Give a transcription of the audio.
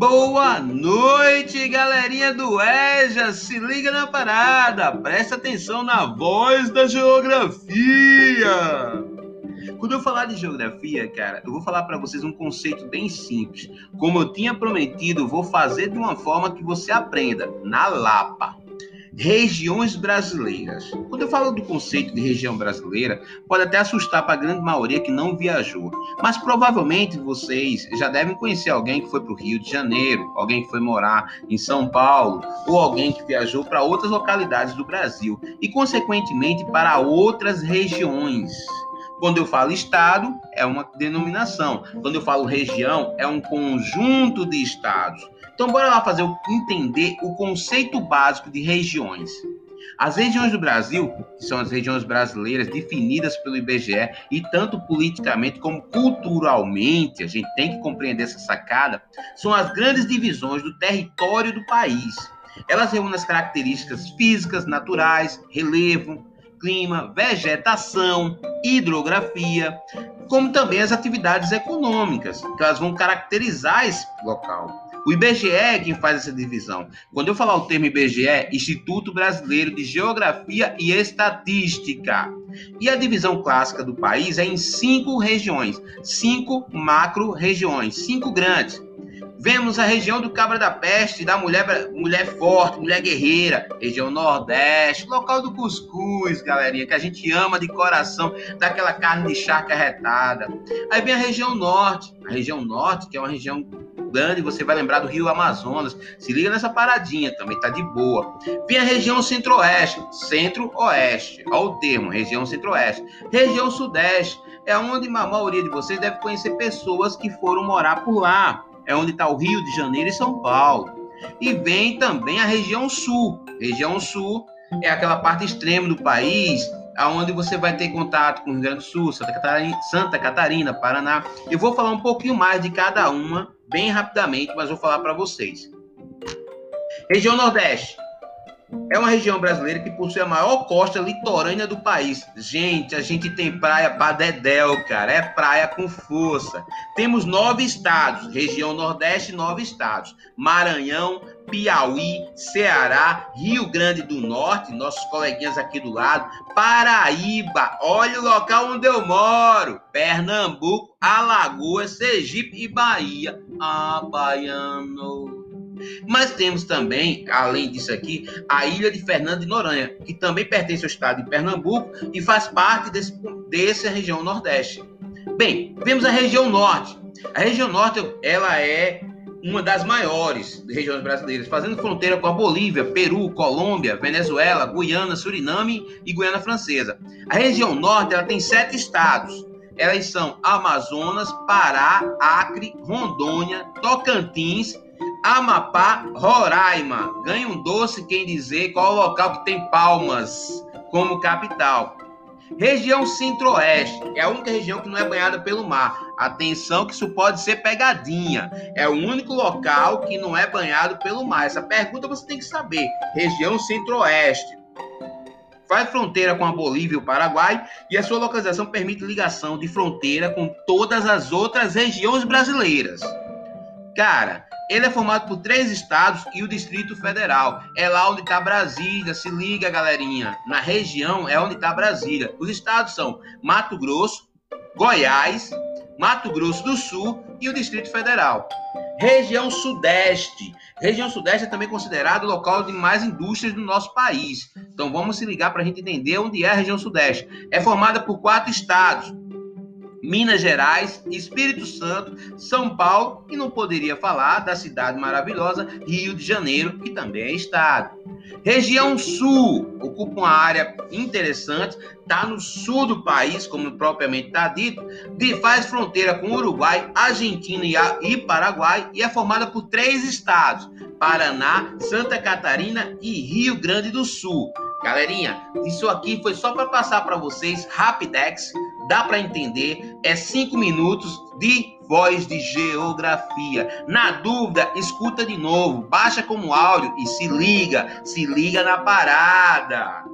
Boa noite, galerinha do EJA. Se liga na parada, presta atenção na voz da geografia. Quando eu falar de geografia, cara, eu vou falar para vocês um conceito bem simples. Como eu tinha prometido, vou fazer de uma forma que você aprenda na Lapa regiões brasileiras. Quando eu falo do conceito de região brasileira, pode até assustar para a grande maioria que não viajou, mas provavelmente vocês já devem conhecer alguém que foi para o Rio de Janeiro, alguém que foi morar em São Paulo, ou alguém que viajou para outras localidades do Brasil e, consequentemente, para outras regiões. Quando eu falo estado, é uma denominação. Quando eu falo região, é um conjunto de estados. Então, bora lá fazer entender o conceito básico de regiões. As regiões do Brasil, que são as regiões brasileiras definidas pelo IBGE, e tanto politicamente como culturalmente, a gente tem que compreender essa sacada, são as grandes divisões do território do país. Elas reúnem as características físicas, naturais, relevo, clima, vegetação, hidrografia, como também as atividades econômicas, que elas vão caracterizar esse local. O IBGE é quem faz essa divisão. Quando eu falar o termo IBGE, Instituto Brasileiro de Geografia e Estatística. E a divisão clássica do país é em cinco regiões, cinco macro-regiões, cinco grandes. Vemos a região do Cabra da Peste, da mulher, mulher forte, mulher guerreira, região Nordeste, local do cuscuz, galerinha, que a gente ama de coração, daquela carne de charca retada. Aí vem a região Norte, a região Norte, que é uma região grande, você vai lembrar do Rio Amazonas. Se liga nessa paradinha também, tá de boa. Vem a região Centro-Oeste, Centro-Oeste, olha o termo, região Centro-Oeste. Região Sudeste, é onde a maioria de vocês deve conhecer pessoas que foram morar por lá é onde está o Rio de Janeiro e São Paulo. E vem também a região sul. Região sul é aquela parte extrema do país, aonde você vai ter contato com o Rio Grande do Sul, Santa Catarina, Santa Catarina, Paraná. Eu vou falar um pouquinho mais de cada uma, bem rapidamente, mas vou falar para vocês. Região Nordeste é uma região brasileira que possui a maior costa litorânea do país. Gente, a gente tem praia para dedéu, cara. É praia com força. Temos nove estados. Região Nordeste, nove estados. Maranhão, Piauí, Ceará, Rio Grande do Norte, nossos coleguinhas aqui do lado, Paraíba, olha o local onde eu moro, Pernambuco, Alagoas, Sergipe e Bahia. Ah, baiano. Mas temos também, além disso aqui, a ilha de Fernando de Noronha, que também pertence ao estado de Pernambuco e faz parte desse, dessa região nordeste. Bem, vemos a região norte. A região norte, ela é uma das maiores regiões brasileiras, fazendo fronteira com a Bolívia, Peru, Colômbia, Venezuela, Guiana, Suriname e Guiana Francesa. A região norte ela tem sete estados. Elas são Amazonas, Pará, Acre, Rondônia, Tocantins Amapá, Roraima. Ganha um doce quem dizer qual o local que tem Palmas como capital. Região Centro-Oeste é a única região que não é banhada pelo mar. Atenção que isso pode ser pegadinha. É o único local que não é banhado pelo mar. Essa pergunta você tem que saber. Região Centro-Oeste. Faz fronteira com a Bolívia e o Paraguai e a sua localização permite ligação de fronteira com todas as outras regiões brasileiras. Cara, ele é formado por três estados e o Distrito Federal. É lá onde está Brasília. Se liga, galerinha. Na região é onde está Brasília. Os estados são Mato Grosso, Goiás, Mato Grosso do Sul e o Distrito Federal. Região Sudeste. Região Sudeste é também considerado o local de mais indústrias do nosso país. Então vamos se ligar para a gente entender onde é a região Sudeste. É formada por quatro estados: Minas Gerais, Espírito Santo, São Paulo e não poderia falar da cidade maravilhosa Rio de Janeiro, que também é estado. Região Sul ocupa uma área interessante, está no sul do país, como propriamente está dito, de, faz fronteira com Uruguai, Argentina e Paraguai e é formada por três estados: Paraná, Santa Catarina e Rio Grande do Sul. Galerinha, isso aqui foi só para passar para vocês, Rapidex, dá para entender, é cinco minutos de voz de geografia. Na dúvida, escuta de novo, baixa como áudio e se liga, se liga na parada.